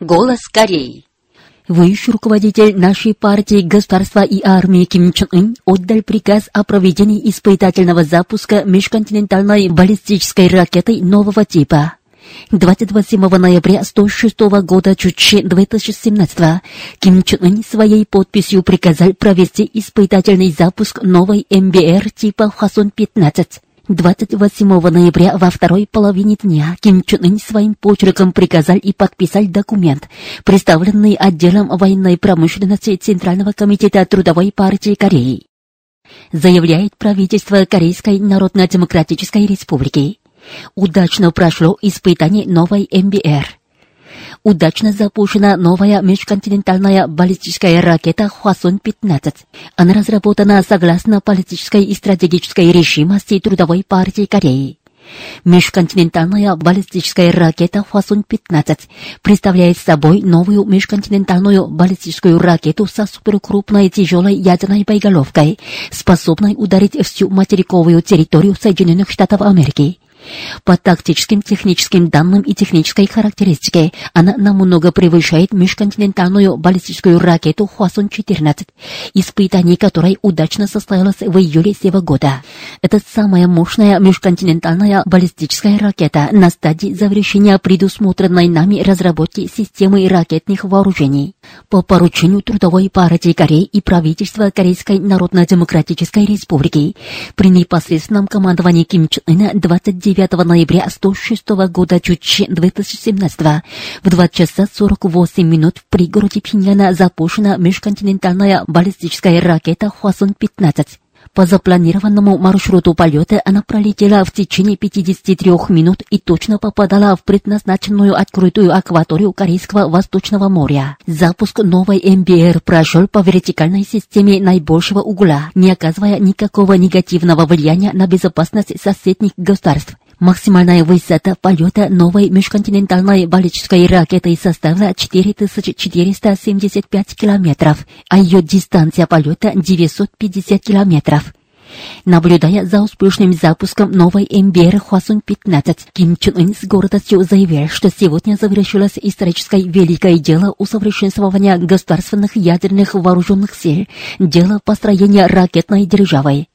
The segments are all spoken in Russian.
Голос Кореи. Высший руководитель нашей партии государства и армии Ким Чен Ын отдал приказ о проведении испытательного запуска межконтинентальной баллистической ракеты нового типа. 27 ноября 106 года Чучи 2017 Ким Чен Ын своей подписью приказал провести испытательный запуск новой МБР типа Хвасон-15. 28 ноября во второй половине дня Ким Чен Ын своим почерком приказал и подписал документ, представленный отделом военной промышленности Центрального комитета Трудовой партии Кореи. Заявляет правительство Корейской Народно-Демократической Республики. Удачно прошло испытание новой МБР. Удачно запущена новая межконтинентальная баллистическая ракета Хвасон-15. Она разработана согласно политической и стратегической решимости Трудовой партии Кореи. Межконтинентальная баллистическая ракета Хвасон-15 представляет собой новую межконтинентальную баллистическую ракету со суперкрупной тяжелой ядерной боеголовкой, способной ударить всю материковую территорию Соединенных Штатов Америки. По тактическим, техническим данным и технической характеристике она намного превышает межконтинентальную баллистическую ракету Хвасон-14, испытание которой удачно состоялось в июле сего года. Это самая мощная межконтинентальная баллистическая ракета на стадии завершения предусмотренной нами разработки системы ракетных вооружений. По поручению Трудовой партии Кореи и правительства Корейской Народно-Демократической Республики при непосредственном командовании Ким Чен Ына 29 9 ноября 106 года Чучи 2017 в 2 часа 48 минут в пригороде Пиньяна запущена межконтинентальная баллистическая ракета Хвасон-15. По запланированному маршруту полета она пролетела в течение 53 минут и точно попадала в предназначенную открытую акваторию Корейского Восточного моря. Запуск новой МБР прошел по вертикальной системе наибольшего угла, не оказывая никакого негативного влияния на безопасность соседних государств. Максимальная высота полета новой межконтинентальной баллистической ракеты составила 4475 километров, а ее дистанция полета 950 километров. Наблюдая за успешным запуском новой МБР Хвасон-15, Ким Чен Ын с гордостью заявил, что сегодня завершилось историческое великое дело усовершенствования государственных ядерных вооруженных сил, дело построения ракетной державы.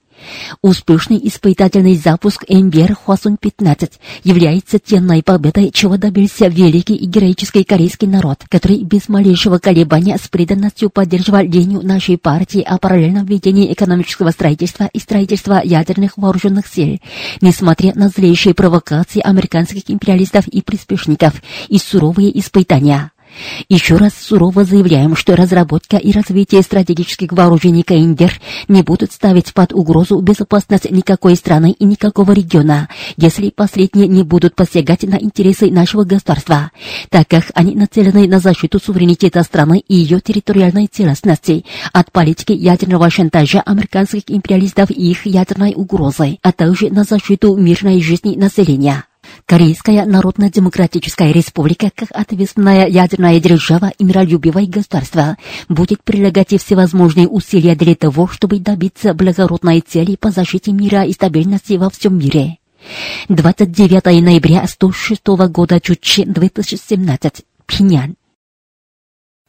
Успешный испытательный запуск МБР Хвасон-15 является тенной победой, чего добился великий и героический корейский народ, который без малейшего колебания с преданностью поддерживал линию нашей партии о параллельном ведении экономического строительства и строительства ядерных вооруженных сил, несмотря на злейшие провокации американских империалистов и приспешников и суровые испытания. Еще раз сурово заявляем, что разработка и развитие стратегических вооружений КНДР не будут ставить под угрозу безопасность никакой страны и никакого региона, если последние не будут посягать на интересы нашего государства, так как они нацелены на защиту суверенитета страны и ее территориальной целостности от политики ядерного шантажа американских империалистов и их ядерной угрозы, а также на защиту мирной жизни населения. Корейская Народно-Демократическая Республика, как ответственная ядерная держава и миролюбивое государство, будет прилагать всевозможные усилия для того, чтобы добиться благородной цели по защите мира и стабильности во всем мире. 29 ноября 106 года Чучи 2017. Пинян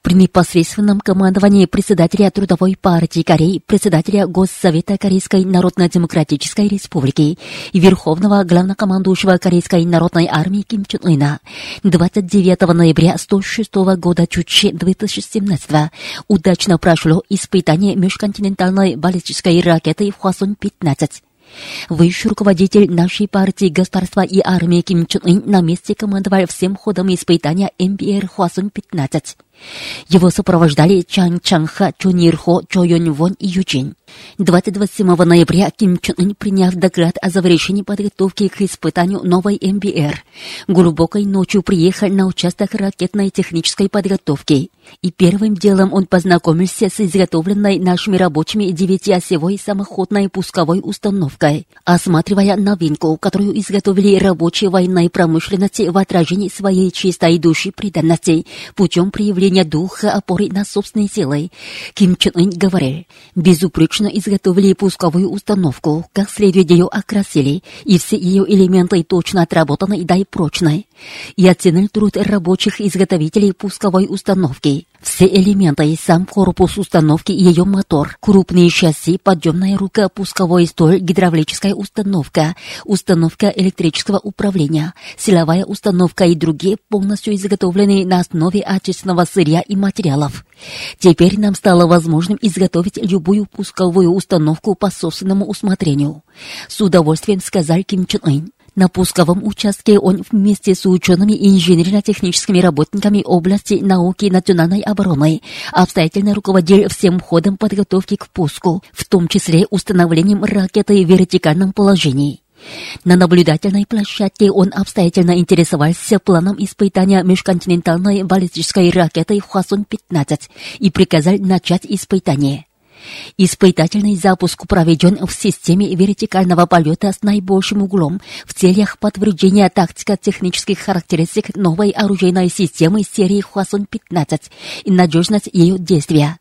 при непосредственном командовании председателя Трудовой партии Кореи, председателя Госсовета Корейской Народно-Демократической Республики и Верховного главнокомандующего Корейской Народной армии Ким Чен Ына 29 ноября 106 года Чучи 2017 удачно прошло испытание межконтинентальной баллистической ракеты Хвасон-15. Высший руководитель нашей партии государства и армии Ким Чен Ын на месте командовал всем ходом испытания МБР Хвасон-15. Его сопровождали Чан Чанха, Чо Нирхо, Чо Йон Вон и Юджин. 27 ноября Ким Чен Ын, приняв доклад о завершении подготовки к испытанию новой МБР, глубокой ночью приехал на участок ракетной технической подготовки. И первым делом он познакомился с изготовленной нашими рабочими девятиосевой самоходной пусковой установкой, осматривая новинку, которую изготовили рабочие военной промышленности в отражении своей чистой души преданности путем проявления духа опоры на собственные силы. Ким Чен Ын говорил, безупречно точно изготовили пусковую установку, как следует ее окрасили, и все ее элементы точно отработаны да и прочны. И оценил труд рабочих изготовителей пусковой установки. Все элементы, сам корпус установки и ее мотор, крупные шасси, подъемная рука, пусковой столь, гидравлическая установка, установка электрического управления, силовая установка и другие полностью изготовлены на основе отечественного сырья и материалов. Теперь нам стало возможным изготовить любую пусковую установку по собственному усмотрению. С удовольствием сказал Ким Чен Ын. На пусковом участке он вместе с учеными и инженерно-техническими работниками области науки и национальной обороны обстоятельно руководил всем ходом подготовки к пуску, в том числе установлением ракеты в вертикальном положении. На наблюдательной площадке он обстоятельно интересовался планом испытания межконтинентальной баллистической ракеты Хвасон-15 и приказал начать испытание. Испытательный запуск проведен в системе вертикального полета с наибольшим углом в целях подтверждения тактико-технических характеристик новой оружейной системы серии Хвасон-15 и надежность ее действия.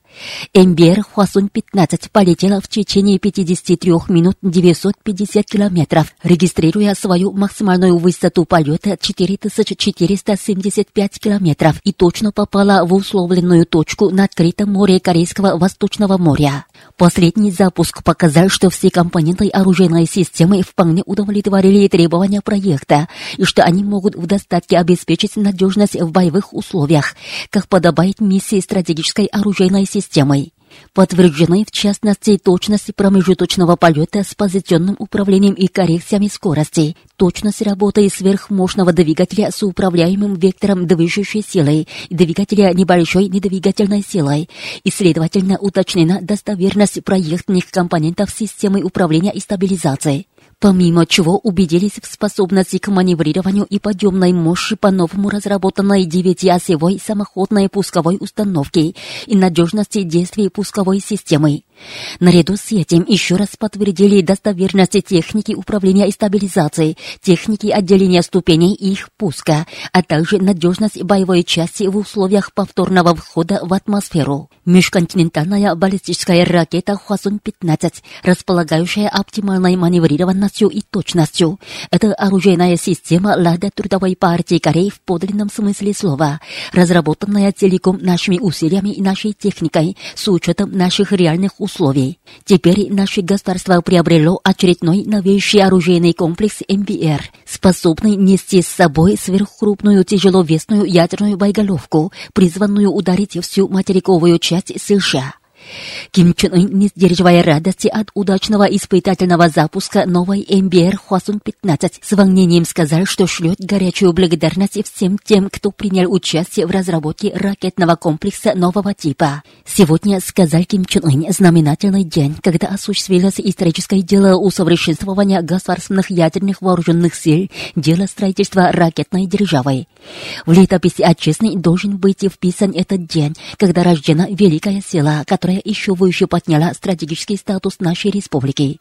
Эмбер Хвасун-15 полетела в течение 53 минут 950 километров, регистрируя свою максимальную высоту полета 4475 километров и точно попала в условленную точку на открытом море Корейского Восточного моря. Последний запуск показал, что все компоненты оружейной системы вполне удовлетворили требования проекта и что они могут в достатке обеспечить надежность в боевых условиях, как подобает миссии стратегической оружейной системы системой. Подтверждены в частности точность промежуточного полета с позиционным управлением и коррекциями скорости, точность работы сверхмощного двигателя с управляемым вектором движущей силой двигателя небольшой недвигательной силой, и, следовательно, уточнена достоверность проектных компонентов системы управления и стабилизации помимо чего убедились в способности к маневрированию и подъемной мощи по-новому разработанной девятиосевой самоходной пусковой установки и надежности действий пусковой системы. Наряду с этим еще раз подтвердили достоверность техники управления и стабилизации, техники отделения ступеней и их пуска, а также надежность боевой части в условиях повторного входа в атмосферу. Межконтинентальная баллистическая ракета Хвасон-15, располагающая оптимальной маневрированностью и точностью. Это оружейная система Лада Трудовой партии Кореи в подлинном смысле слова, разработанная целиком нашими усилиями и нашей техникой с учетом наших реальных условий. Теперь наше государство приобрело очередной новейший оружейный комплекс МБР, способный нести с собой сверхкрупную тяжеловесную ядерную боеголовку, призванную ударить всю материковую часть США. Ким Чен Ын, не сдерживая радости от удачного испытательного запуска новой МБР Хвасун-15, с волнением сказал, что шлет горячую благодарность всем тем, кто принял участие в разработке ракетного комплекса нового типа. Сегодня, сказал Ким Чен Ын, знаменательный день, когда осуществилось историческое дело усовершенствования государственных ядерных вооруженных сил, дело строительства ракетной державы. В летописи отчизны должен быть вписан этот день, когда рождена великая сила, которая которая еще выше подняла стратегический статус нашей республики.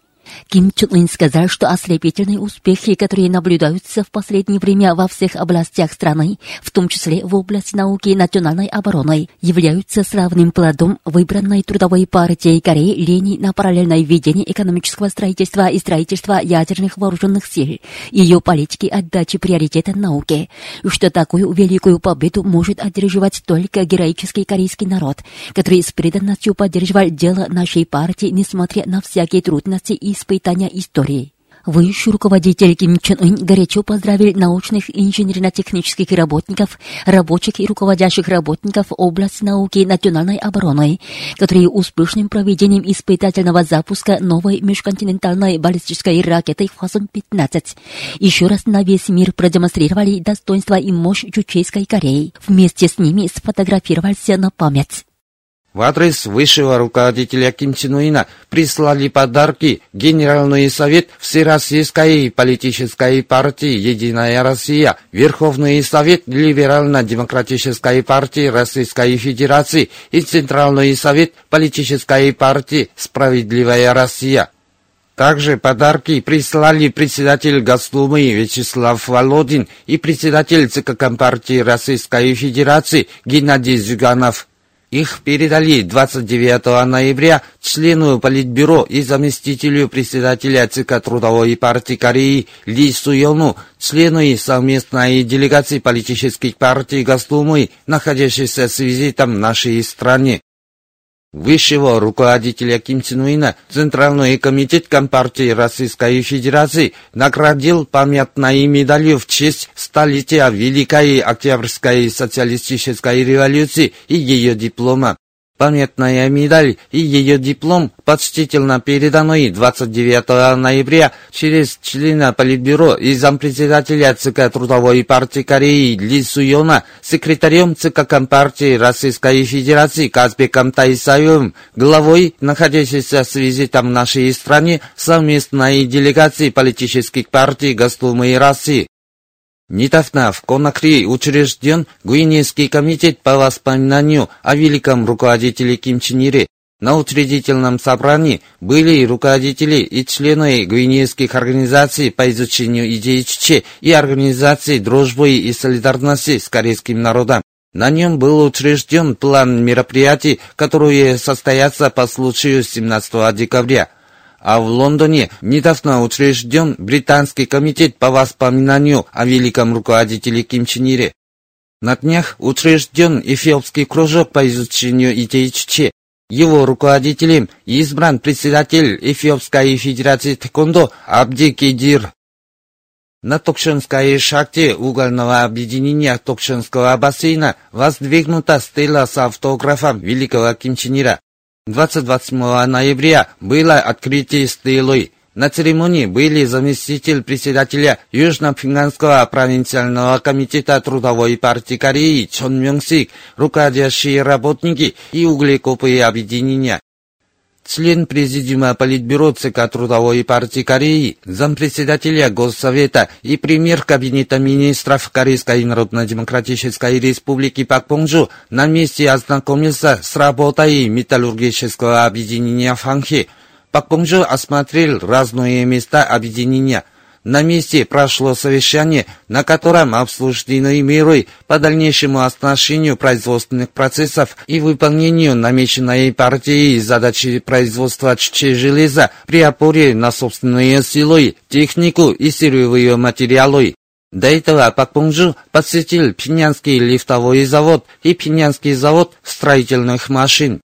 Ким Чун Ын сказал, что ослепительные успехи, которые наблюдаются в последнее время во всех областях страны, в том числе в области науки и национальной обороны, являются славным плодом выбранной трудовой партией Кореи линии на параллельное введение экономического строительства и строительства ядерных вооруженных сил, ее политики отдачи приоритета науке, и что такую великую победу может одерживать только героический корейский народ, который с преданностью поддерживал дело нашей партии, несмотря на всякие трудности и испытания истории. Высший руководитель Ким Чен Ын горячо поздравил научных инженерно-технических работников, рабочих и руководящих работников области науки и национальной обороны, которые успешным проведением испытательного запуска новой межконтинентальной баллистической ракеты Хвасон-15 еще раз на весь мир продемонстрировали достоинство и мощь Чучейской Кореи. Вместе с ними сфотографировался на память. В адрес высшего руководителя Ким Чен Уина прислали подарки Генеральный совет Всероссийской политической партии «Единая Россия», Верховный совет Либерально-демократической партии Российской Федерации и Центральный совет политической партии «Справедливая Россия». Также подарки прислали председатель Госдумы Вячеслав Володин и председатель ЦК Компартии Российской Федерации Геннадий Зюганов. Их передали 29 ноября члену Политбюро и заместителю председателя ЦК Трудовой партии Кореи Ли Суёну, члену и совместной делегации политических партий Госдумы, находящейся с визитом в нашей стране. Высшего руководителя Ким Чен Уина Центральный комитет Компартии Российской Федерации наградил памятной медалью в честь столетия Великой Октябрьской социалистической революции и ее диплома. Памятная медаль и ее диплом почтительно переданы 29 ноября через члена Политбюро и зампредседателя ЦК Трудовой партии Кореи Ли Суйона, секретарем ЦК Компартии Российской Федерации Казбеком Тайсаевым, главой, находящейся с визитом в нашей стране, совместной делегации политических партий Госдумы России. Недавно в Конакри учрежден Гвинейский комитет по воспоминанию о великом руководителе Ким Чен Ире. На учредительном собрании были руководители и члены гвинейских организаций по изучению идей ЧЧ и организации дружбы и солидарности с корейским народом. На нем был учрежден план мероприятий, которые состоятся по случаю 17 декабря а в Лондоне недавно учрежден Британский комитет по воспоминанию о великом руководителе Ким Чен Ире. На днях учрежден Эфиопский кружок по изучению идей ЧЧ. Его руководителем избран председатель Эфиопской Федерации Тэквондо Абди Кедир. На Токшинской шахте угольного объединения Токшинского бассейна воздвигнута стела с автографом великого Ким Чен Ира. 20-28 ноября было открытие стелы. На церемонии были заместитель председателя Южно-Финляндского провинциального комитета Трудовой партии Кореи Чон Мёнгсик, руководящие работники и углекопые объединения член Президиума Политбюро ЦК Трудовой партии Кореи, зампредседателя Госсовета и премьер Кабинета министров Корейской Народно-Демократической Республики Пак Понжу на месте ознакомился с работой металлургического объединения Фанхи. Пак Понжу осмотрел разные места объединения – на месте прошло совещание, на котором обсуждены меры по дальнейшему оснащению производственных процессов и выполнению намеченной партией задачи производства железа при опоре на собственные силы, технику и сырьевые материалы. До этого Пак Пунжу посетил Пинянский лифтовой завод и Пинянский завод строительных машин.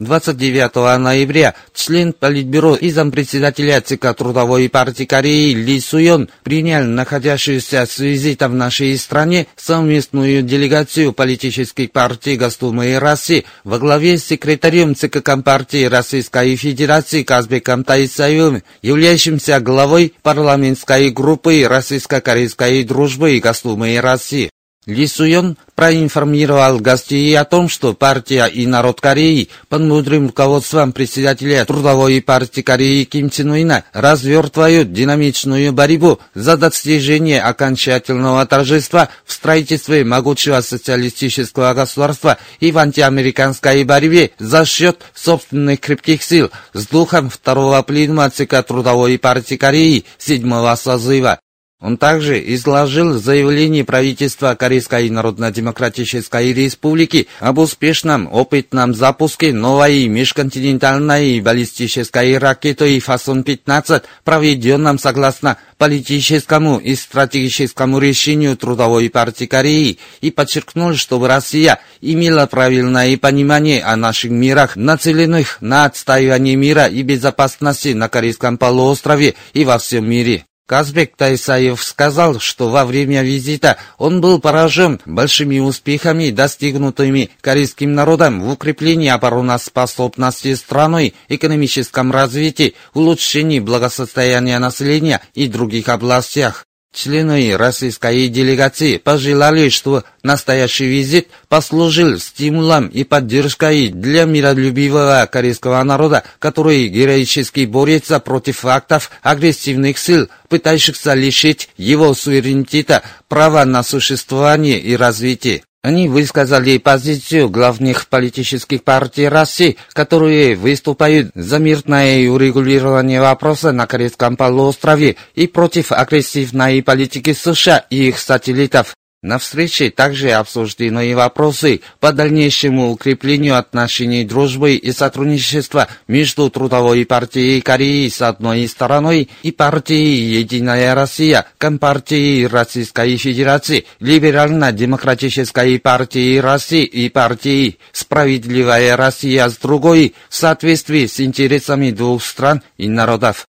29 ноября член Политбюро и зампредседателя ЦК Трудовой партии Кореи Ли Суйон принял находящуюся с визитом в нашей стране совместную делегацию политических партий Госдумы России во главе с секретарем ЦК Компартии Российской Федерации Казбеком Таисаевым, являющимся главой парламентской группы Российско-Корейской дружбы Госдумы России. Ли Суйон проинформировал гостей о том, что партия и народ Кореи под мудрым руководством председателя Трудовой партии Кореи Ким Чен Уина развертывают динамичную борьбу за достижение окончательного торжества в строительстве могучего социалистического государства и в антиамериканской борьбе за счет собственных крепких сил с духом второго пленума ЦК Трудовой партии Кореи седьмого созыва. Он также изложил заявление правительства Корейской Народно-Демократической Республики об успешном опытном запуске новой межконтинентальной баллистической ракеты «Фасон-15», проведенном согласно политическому и стратегическому решению Трудовой партии Кореи, и подчеркнул, что Россия имела правильное понимание о наших мирах, нацеленных на отстаивание мира и безопасности на Корейском полуострове и во всем мире. Казбек Тайсаев сказал, что во время визита он был поражен большими успехами, достигнутыми корейским народом в укреплении обороноспособности страны, экономическом развитии, улучшении благосостояния населения и других областях. Члены российской делегации пожелали, что настоящий визит послужил стимулом и поддержкой для миролюбивого корейского народа, который героически борется против актов агрессивных сил, пытающихся лишить его суверенитета, права на существование и развитие. Они высказали позицию главных политических партий России, которые выступают за мирное урегулирование вопроса на Корейском полуострове и против агрессивной политики США и их сателлитов. На встрече также обсуждены и вопросы по дальнейшему укреплению отношений дружбы и сотрудничества между Трудовой партией Кореи с одной стороной и партией «Единая Россия», Компартией Российской Федерации, Либерально-демократической партией России и партией «Справедливая Россия» с другой в соответствии с интересами двух стран и народов.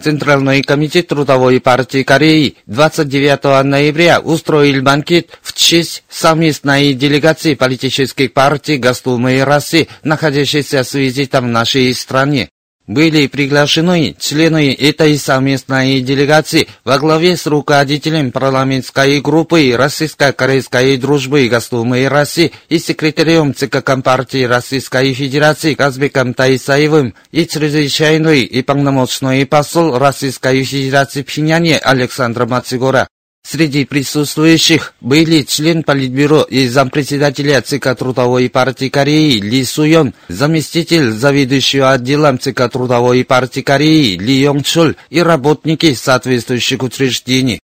Центральный комитет Трудовой партии Кореи 29 ноября устроил банкет в честь совместной делегации политических партий Госдумы России, находящейся с визитом в нашей стране были приглашены члены этой совместной делегации во главе с руководителем парламентской группы Российско-Корейской дружбы Госдумы России и секретарем ЦК Компартии Российской Федерации Казбеком Таисаевым и чрезвычайный и полномочный посол Российской Федерации в Пхеньяне Александр Мацигора. Среди присутствующих были член Политбюро и зампредседателя ЦК Трудовой партии Кореи Ли Суйон, заместитель заведующего отделом ЦК Трудовой партии Кореи Ли Йонгчул и работники соответствующих учреждений.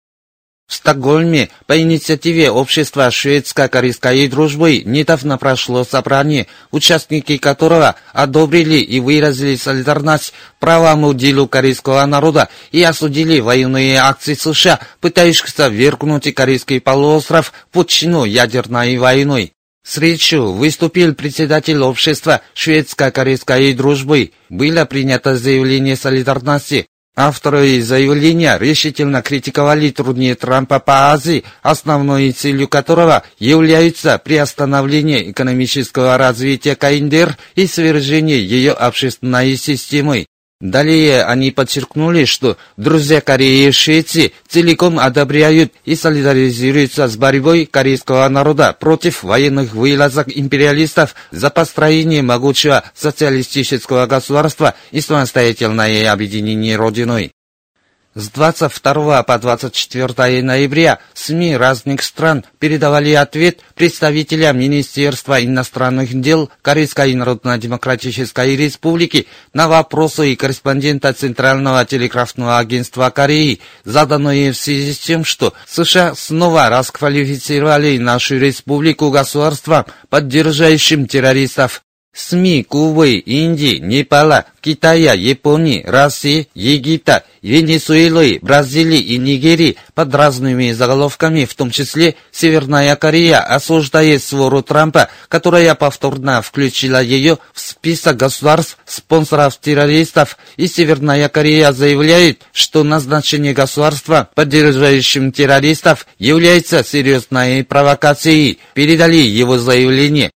В Стокгольме по инициативе Общества шведско-корейской дружбы недавно прошло собрание, участники которого одобрили и выразили солидарность правому делу корейского народа и осудили военные акции США, пытающихся вергнуть корейский полуостров в пучину ядерной войной. С речью выступил председатель общества шведско-корейской дружбы. Было принято заявление солидарности Авторы заявления решительно критиковали труднее Трампа по Азии, основной целью которого является приостановление экономического развития КНДР и свержение ее общественной системы. Далее они подчеркнули, что друзья Кореи и Швеции целиком одобряют и солидаризируются с борьбой корейского народа против военных вылазок империалистов за построение могучего социалистического государства и самостоятельное объединение Родиной. С 22 по 24 ноября СМИ разных стран передавали ответ представителя Министерства иностранных дел Корейской Народно-Демократической Республики на вопросы корреспондента Центрального телеграфного агентства Кореи, заданные в связи с тем, что США снова расквалифицировали нашу республику государством, поддерживающим террористов. СМИ Кубы, Индии, Непала, Китая, Японии, России, Египта, Венесуэлы, Бразилии и Нигерии под разными заголовками, в том числе Северная Корея, осуждает свору Трампа, которая повторно включила ее в список государств, спонсоров террористов, и Северная Корея заявляет, что назначение государства, поддерживающим террористов, является серьезной провокацией. Передали его заявление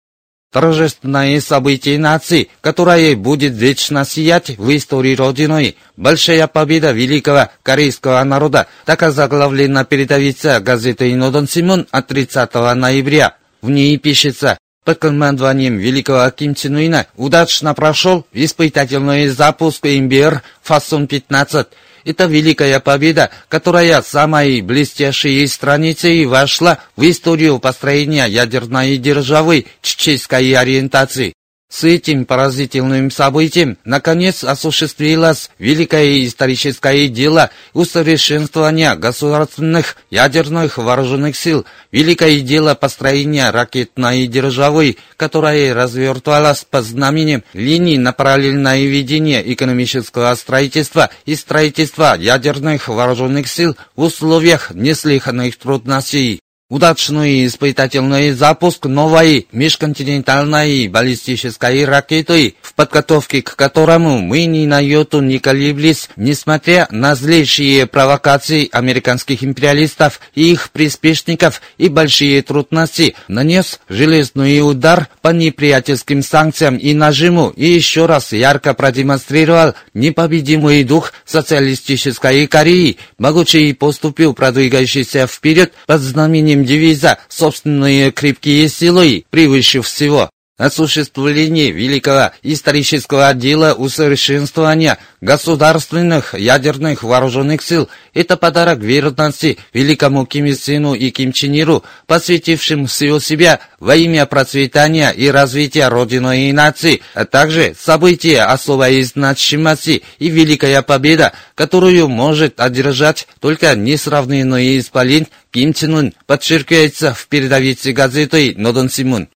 торжественное событие нации, которое будет вечно сиять в истории Родины. Большая победа великого корейского народа, так озаглавлена передовица газеты «Инодон Симон» от 30 ноября. В ней пишется под командованием великого Ким Чен Уина удачно прошел испытательный запуск МБР «Фасон-15», это великая победа, которая самой блестящей страницей вошла в историю построения ядерной державы чеченской ориентации. С этим поразительным событием, наконец, осуществилось великое историческое дело усовершенствования государственных ядерных вооруженных сил, великое дело построения ракетной державы, которая развертывалась по знаменем линии на параллельное ведение экономического строительства и строительства ядерных вооруженных сил в условиях неслыханных трудностей удачный испытательный запуск новой межконтинентальной баллистической ракеты, в подготовке к которому мы ни на йоту не колеблись, несмотря на злейшие провокации американских империалистов и их приспешников и большие трудности, нанес железный удар по неприятельским санкциям и нажиму и еще раз ярко продемонстрировал непобедимый дух социалистической Кореи, могучий поступил продвигающийся вперед под знаменем девиза «Собственные крепкие силы превыше всего». Осуществление великого исторического дела усовершенствования государственных ядерных вооруженных сил – это подарок верности великому Ким Ир Сену и Ким Чен Иру, посвятившим всего себя во имя процветания и развития Родины и нации, а также события особой значимости и великая победа, которую может одержать только несравненный исполин Ким Чен Ун, подчеркивается в передовице газеты «Нодон Симун».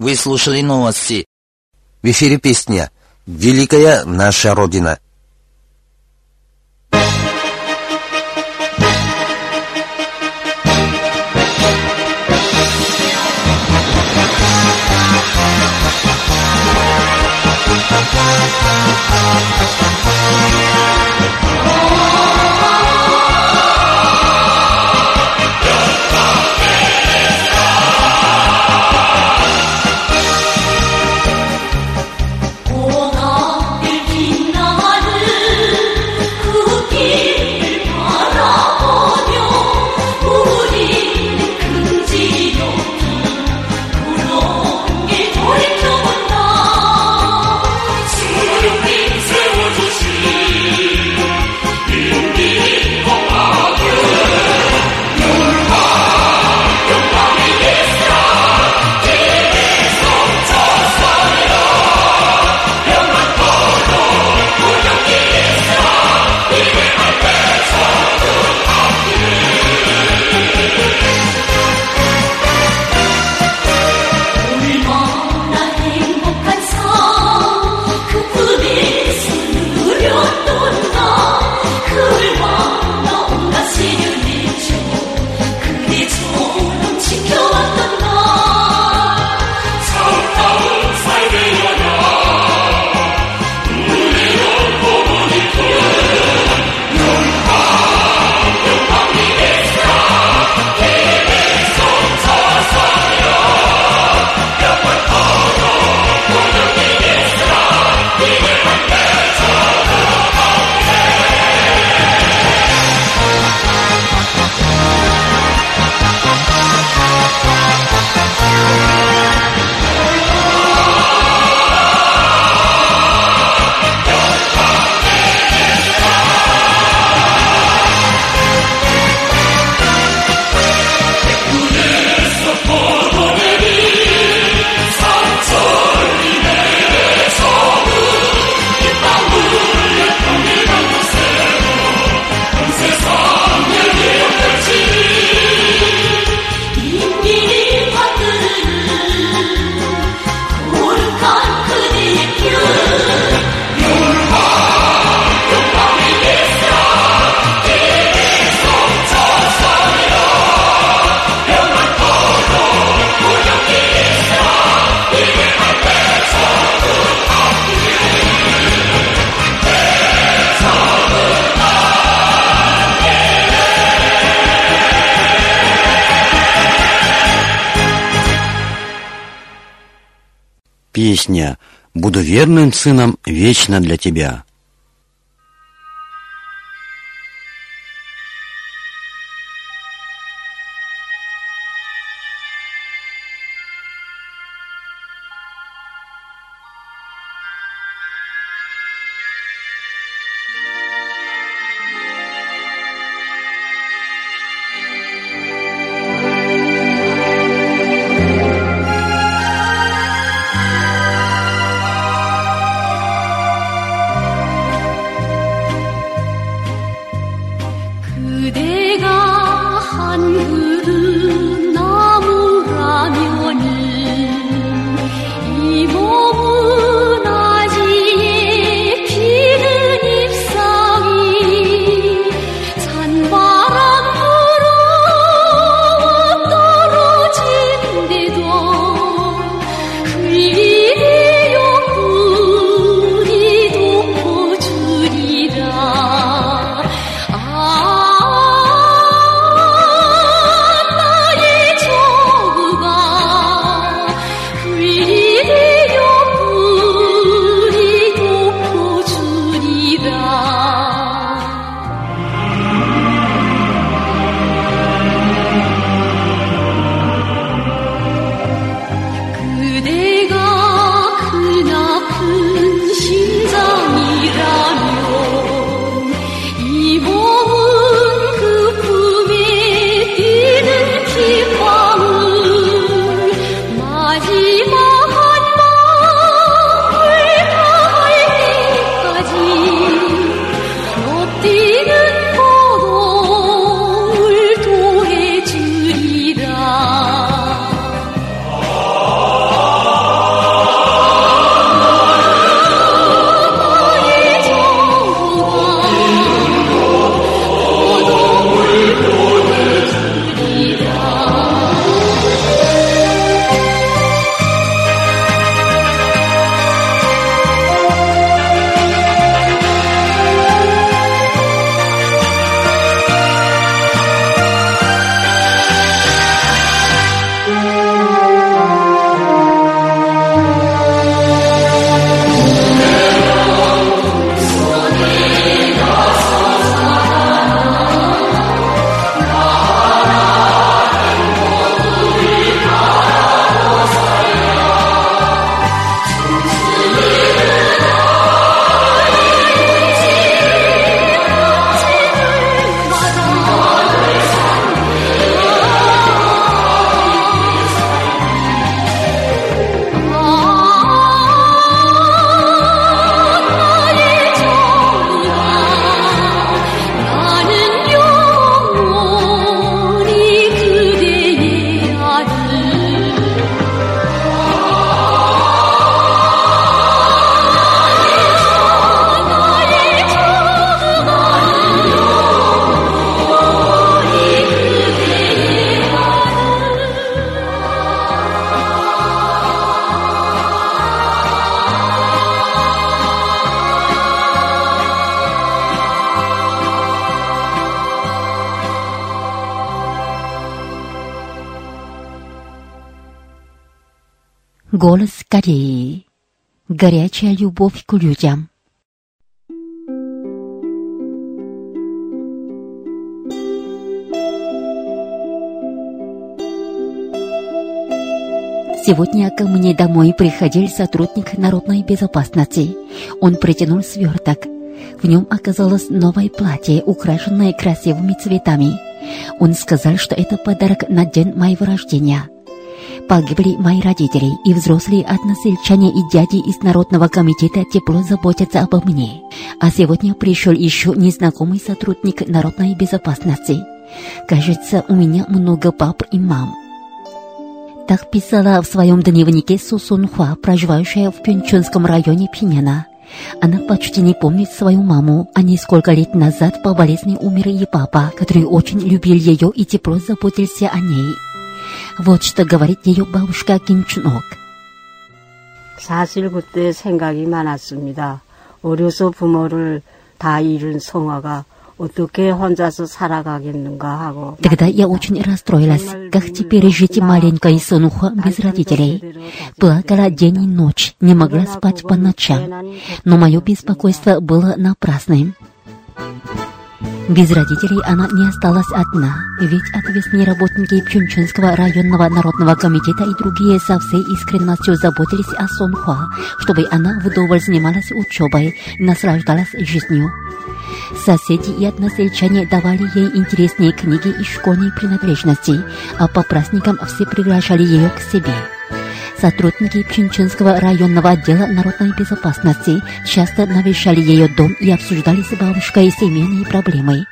Вы слушали новости. В эфире песня «Великая наша Родина». Песня «Буду верным сыном вечно для тебя». Голос Кореи. Горячая любовь к людям. Сегодня ко мне домой приходил сотрудник народной безопасности. Он протянул сверток. В нем оказалось новое платье, украшенное красивыми цветами. Он сказал, что это подарок на день моего рождения. Погибли мои родители, и взрослые односельчане и дяди из Народного комитета тепло заботятся обо мне. А сегодня пришел еще незнакомый сотрудник народной безопасности. Кажется, у меня много пап и мам. Так писала в своем дневнике Сусунхуа, проживающая в Пюнчунском районе Пиняна. Она почти не помнит свою маму, а несколько лет назад по болезни умер и папа, который очень любил ее и тепло заботился о ней. Вот что говорит ее бабушка Ким Чунок. 사실 그때 생각이 많았습니다. 어려서 부모를 다 잃은 성화가 어떻게 혼자서 살아가겠는가 하고 Тогда я очень расстроилась, как теперь жить маленькой Сонухо без родителей. Плакала день и ночь, не могла спать по ночам, но мое беспокойство было напрасным. Без родителей она не осталась одна, ведь ответственные работники Пчунчунского районного народного комитета и другие со всей искренностью заботились о Сонхуа, чтобы она вдоволь занималась учебой и наслаждалась жизнью. Соседи и односельчане давали ей интересные книги и школьные принадлежности, а по праздникам все приглашали ее к себе. Сотрудники Пчинчинского районного отдела народной безопасности часто навещали ее дом и обсуждали с бабушкой семейные проблемы.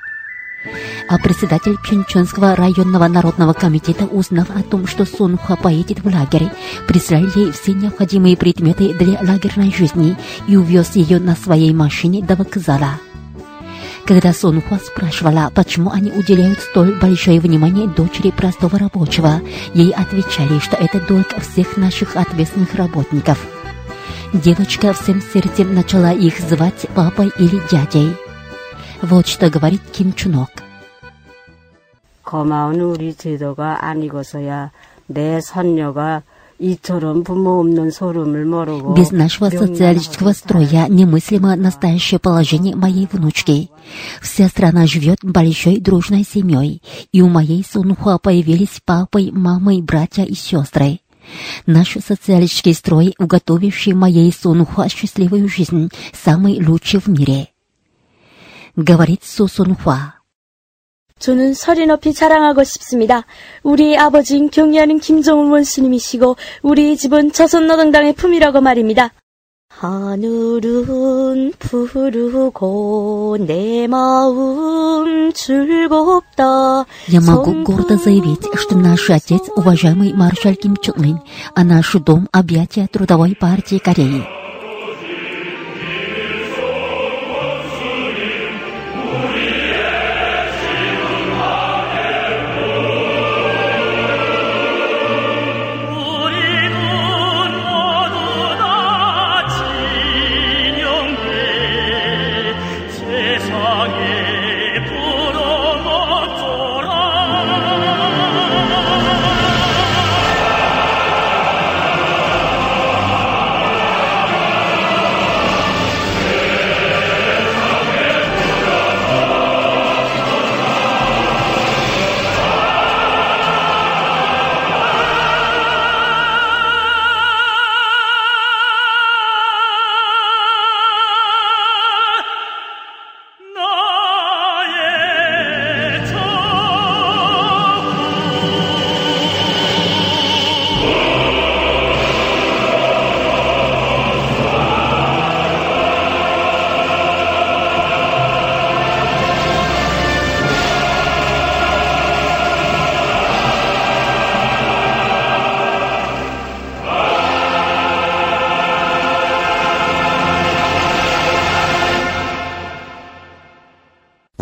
А председатель Пчинчинского районного народного комитета, узнав о том, что Сунха поедет в лагерь, прислал ей все необходимые предметы для лагерной жизни и увез ее на своей машине до вокзала. Когда Сунхуа спрашивала, почему они уделяют столь большое внимание дочери простого рабочего, ей отвечали, что это долг всех наших ответственных работников. Девочка всем сердцем начала их звать папой или дядей. Вот что говорит Ким Чунок. 고마운 우리 제도가 아니고서야 내 선녀가 без нашего социалистического строя немыслимо настоящее положение моей внучки. Вся страна живет большой дружной семьей, и у моей Сунхуа появились папой, мамой, братья и сестры. Наш социалистический строй, уготовивший моей Сунхуа счастливую жизнь, самый лучший в мире. Говорит Су Сунхуа. 저는 서리 높이 자랑하고 싶습니다. 우리 아버지인 경의하는 김정은 원수님이시고 우리 집은 조선노동당의 품이라고 말입니다. 하늘은 푸르고 내 маум 즐겁다. Я могу гордо заявить, что наш отец, уважаемый маршал Ким Чун Ын, а наш дом – объятия Трудовой партии Кореи.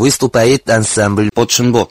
Выступает ансамбль Подшинбо.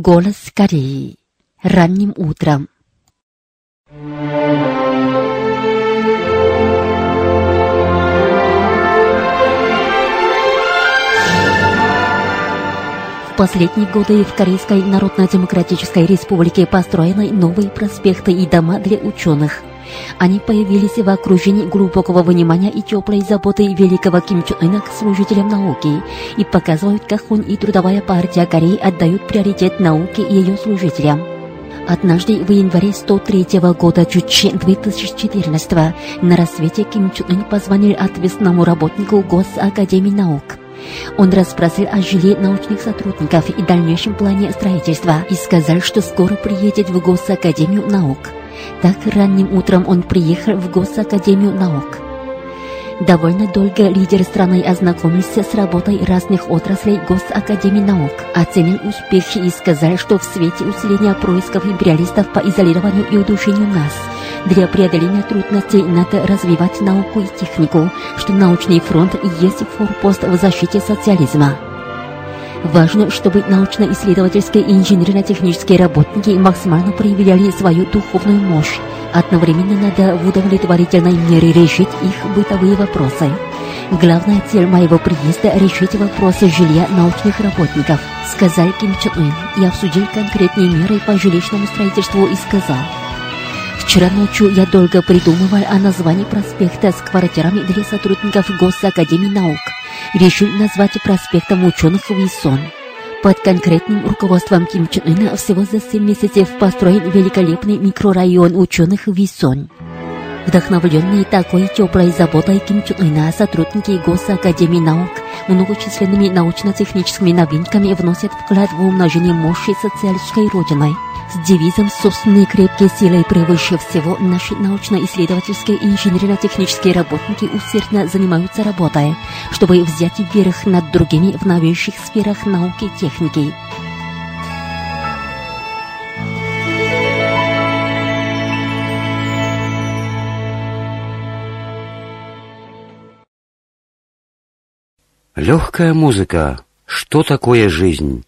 Голос Кореи. Ранним утром. В последние годы в Корейской Народно-Демократической Республике построены новые проспекты и дома для ученых. Они появились в окружении глубокого внимания и теплой заботы великого Ким Чен Ына к служителям науки и показывают, как он и Трудовая партия Кореи отдают приоритет науке и ее служителям. Однажды в январе 103 года Чучи 2014 на рассвете Ким Чен Ын позвонил ответственному работнику Госакадемии наук. Он расспросил о жилье научных сотрудников и дальнейшем плане строительства и сказал, что скоро приедет в Госакадемию наук. Так ранним утром он приехал в Госакадемию наук. Довольно долго лидер страны ознакомился с работой разных отраслей Госакадемии наук, оценил успехи и сказал, что в свете усиления происков империалистов по изолированию и удушению нас, для преодоления трудностей надо развивать науку и технику, что научный фронт есть форпост в защите социализма. Важно, чтобы научно-исследовательские и инженерно-технические работники максимально проявляли свою духовную мощь. Одновременно надо в удовлетворительной мере решить их бытовые вопросы. Главная цель моего приезда – решить вопросы жилья научных работников, сказал Ким Чен Ын и обсудил конкретные меры по жилищному строительству и сказал – Вчера ночью я долго придумывал о названии проспекта с квартирами для сотрудников Госакадемии наук. Решил назвать проспектом ученых Висон. Под конкретным руководством Ким Чен Ына всего за 7 месяцев построен великолепный микрорайон ученых Висон. Вдохновленные такой теплой заботой Ким Чен Ына сотрудники Госакадемии наук многочисленными научно-техническими новинками вносят вклад в умножение мощи социалистической родины с девизом «Собственные крепкие силы» и превыше всего наши научно-исследовательские и инженерно-технические работники усердно занимаются работой, чтобы взять верх над другими в новейших сферах науки и техники. Легкая музыка. Что такое жизнь?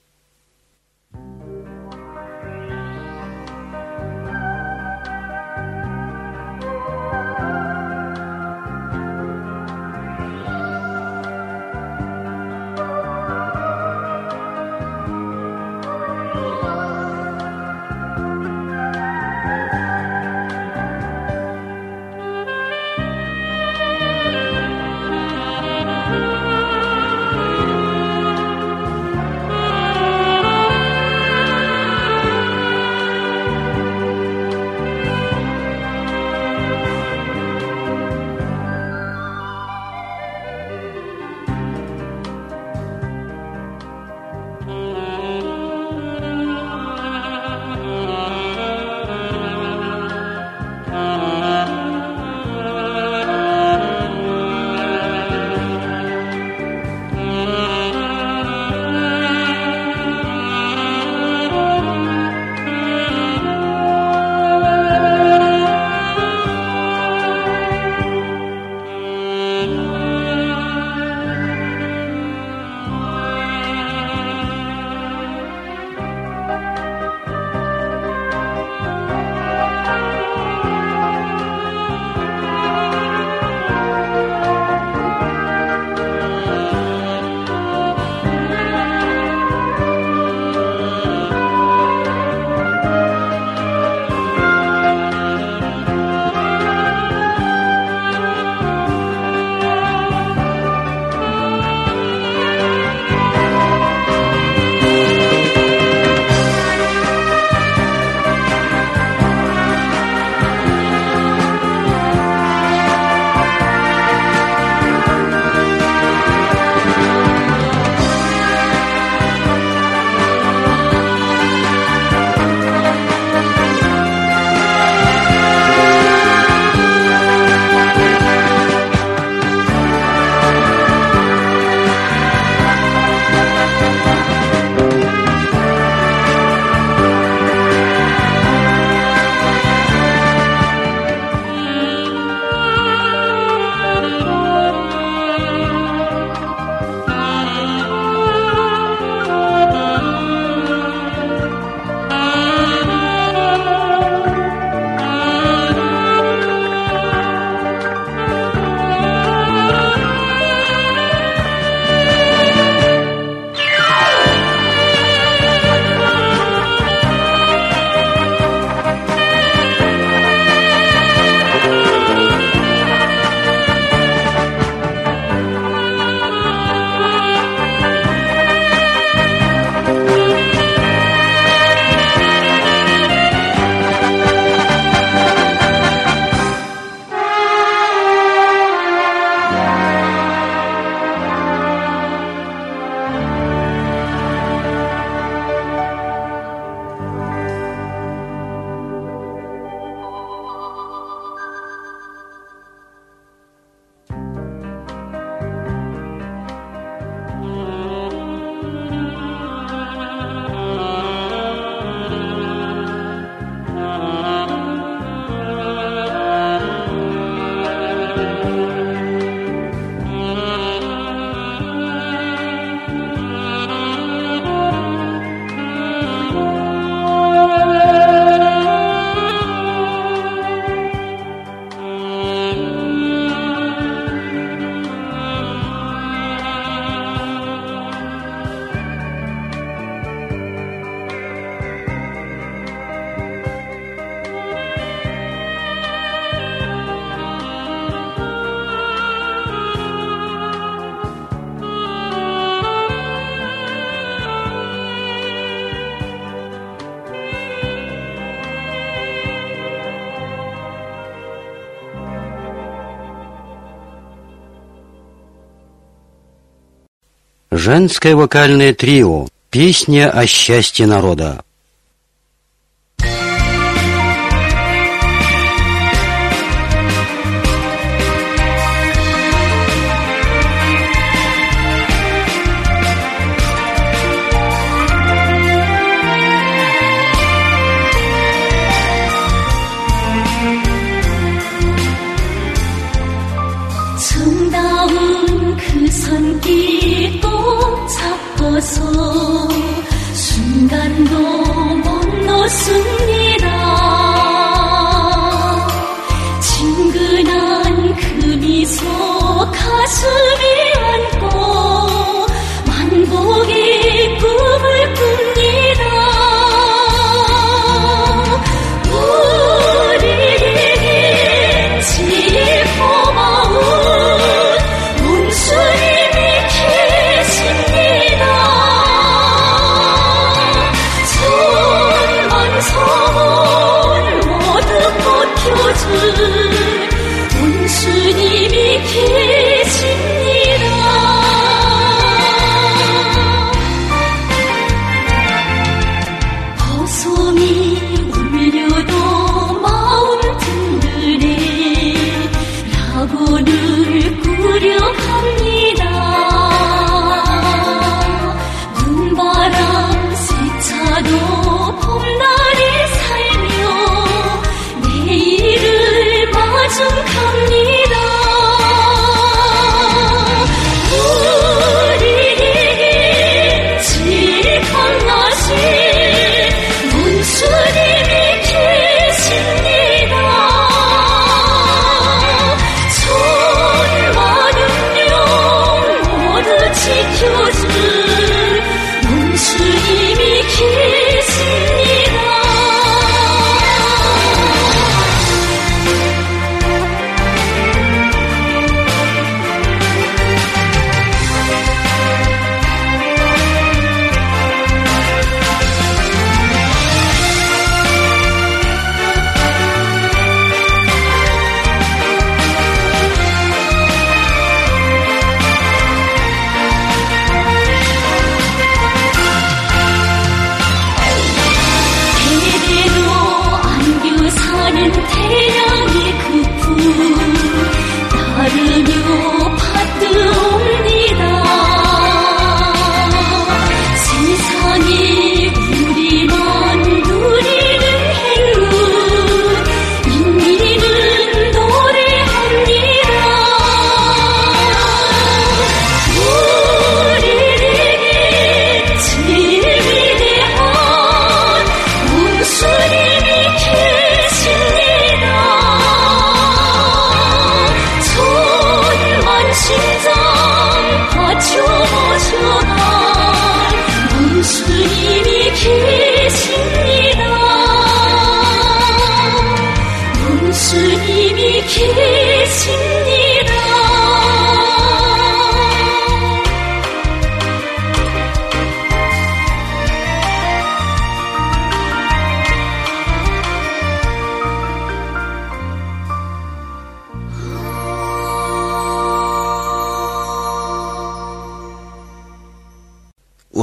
Женское вокальное трио. Песня о счастье народа.